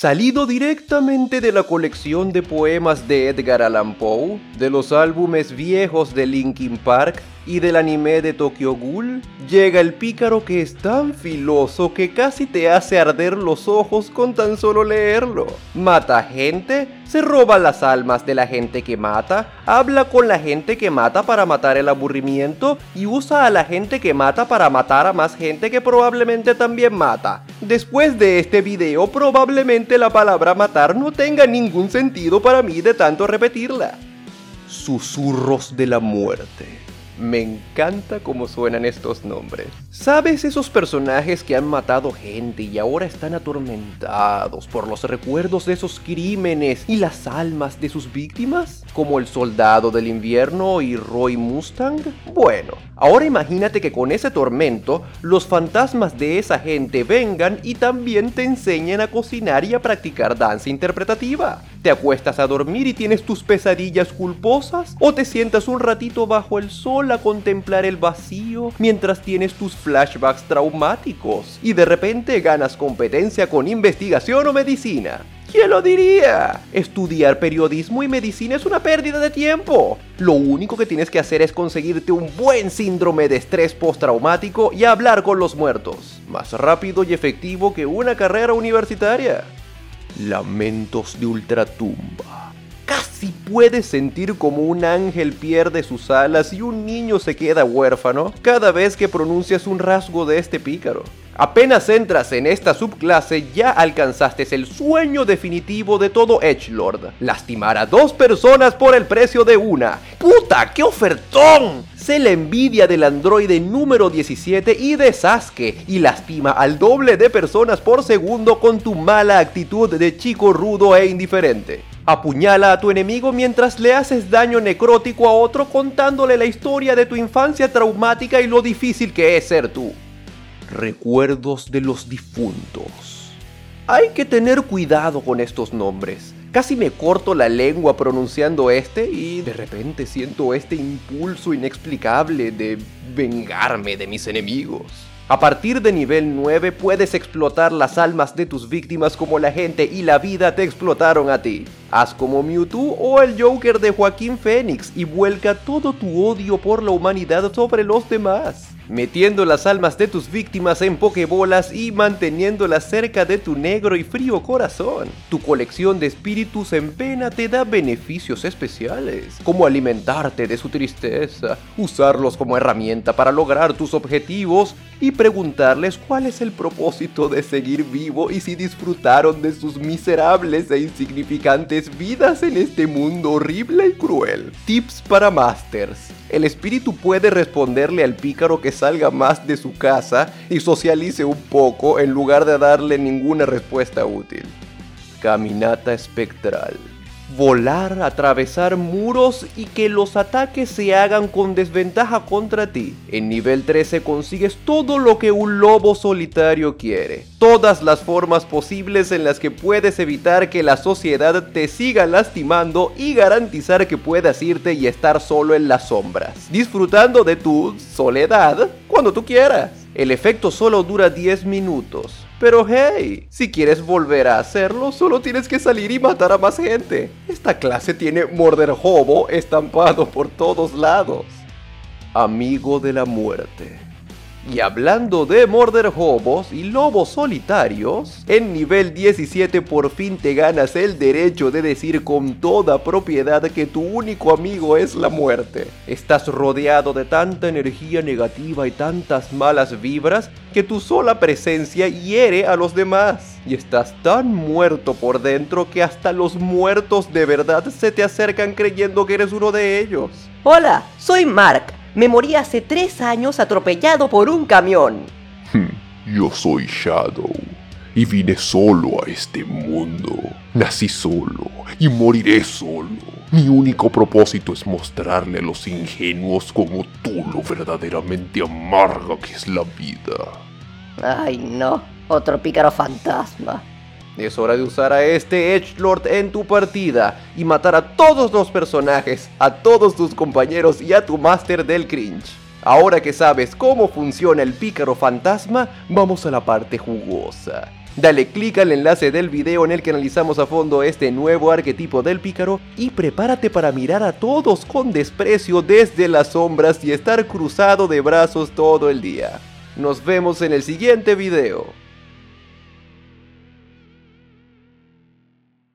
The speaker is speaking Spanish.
Salido directamente de la colección de poemas de Edgar Allan Poe, de los álbumes viejos de Linkin Park y del anime de Tokyo Ghoul, llega el pícaro que es tan filoso que casi te hace arder los ojos con tan solo leerlo. Mata gente, se roba las almas de la gente que mata, habla con la gente que mata para matar el aburrimiento y usa a la gente que mata para matar a más gente que probablemente también mata. Después de este video probablemente la palabra matar no tenga ningún sentido para mí de tanto repetirla. Susurros de la muerte. Me encanta cómo suenan estos nombres. ¿Sabes esos personajes que han matado gente y ahora están atormentados por los recuerdos de esos crímenes y las almas de sus víctimas? Como el soldado del invierno y Roy Mustang. Bueno, ahora imagínate que con ese tormento, los fantasmas de esa gente vengan y también te enseñen a cocinar y a practicar danza interpretativa. ¿Te acuestas a dormir y tienes tus pesadillas culposas? ¿O te sientas un ratito bajo el sol a contemplar el vacío mientras tienes tus flashbacks traumáticos y de repente ganas competencia con investigación o medicina? ¿Quién lo diría? Estudiar periodismo y medicina es una pérdida de tiempo. Lo único que tienes que hacer es conseguirte un buen síndrome de estrés postraumático y hablar con los muertos. Más rápido y efectivo que una carrera universitaria. Lamentos de ultratumba. Casi puedes sentir como un ángel pierde sus alas y un niño se queda huérfano cada vez que pronuncias un rasgo de este pícaro. Apenas entras en esta subclase ya alcanzaste el sueño definitivo de todo Edgelord. Lastimar a dos personas por el precio de una. ¡Puta, qué ofertón! Sé la envidia del androide número 17 y de Sasuke y lastima al doble de personas por segundo con tu mala actitud de chico rudo e indiferente. Apuñala a tu enemigo mientras le haces daño necrótico a otro contándole la historia de tu infancia traumática y lo difícil que es ser tú. Recuerdos de los difuntos. Hay que tener cuidado con estos nombres. Casi me corto la lengua pronunciando este y de repente siento este impulso inexplicable de vengarme de mis enemigos. A partir de nivel 9 puedes explotar las almas de tus víctimas como la gente y la vida te explotaron a ti. Haz como Mewtwo o el Joker de Joaquín Phoenix y vuelca todo tu odio por la humanidad sobre los demás metiendo las almas de tus víctimas en pokebolas y manteniéndolas cerca de tu negro y frío corazón. Tu colección de espíritus en pena te da beneficios especiales, como alimentarte de su tristeza, usarlos como herramienta para lograr tus objetivos y preguntarles cuál es el propósito de seguir vivo y si disfrutaron de sus miserables e insignificantes vidas en este mundo horrible y cruel. Tips para Masters. El espíritu puede responderle al pícaro que salga más de su casa y socialice un poco en lugar de darle ninguna respuesta útil. Caminata espectral volar, atravesar muros y que los ataques se hagan con desventaja contra ti. En nivel 13 consigues todo lo que un lobo solitario quiere. Todas las formas posibles en las que puedes evitar que la sociedad te siga lastimando y garantizar que puedas irte y estar solo en las sombras, disfrutando de tu soledad cuando tú quieras. El efecto solo dura 10 minutos, pero hey, si quieres volver a hacerlo, solo tienes que salir y matar a más gente. Esta clase tiene Morder Hobo estampado por todos lados. Amigo de la muerte. Y hablando de morder hobos y lobos solitarios, en nivel 17 por fin te ganas el derecho de decir con toda propiedad que tu único amigo es la muerte. Estás rodeado de tanta energía negativa y tantas malas vibras que tu sola presencia hiere a los demás. Y estás tan muerto por dentro que hasta los muertos de verdad se te acercan creyendo que eres uno de ellos. Hola, soy Mark me morí hace tres años atropellado por un camión. Hmm, yo soy Shadow y vine solo a este mundo. Nací solo y moriré solo. Mi único propósito es mostrarle a los ingenuos como tú lo verdaderamente amarga que es la vida. Ay no, otro pícaro fantasma. Es hora de usar a este Edgelord en tu partida y matar a todos los personajes, a todos tus compañeros y a tu máster del cringe. Ahora que sabes cómo funciona el pícaro fantasma, vamos a la parte jugosa. Dale clic al enlace del video en el que analizamos a fondo este nuevo arquetipo del pícaro y prepárate para mirar a todos con desprecio desde las sombras y estar cruzado de brazos todo el día. Nos vemos en el siguiente video.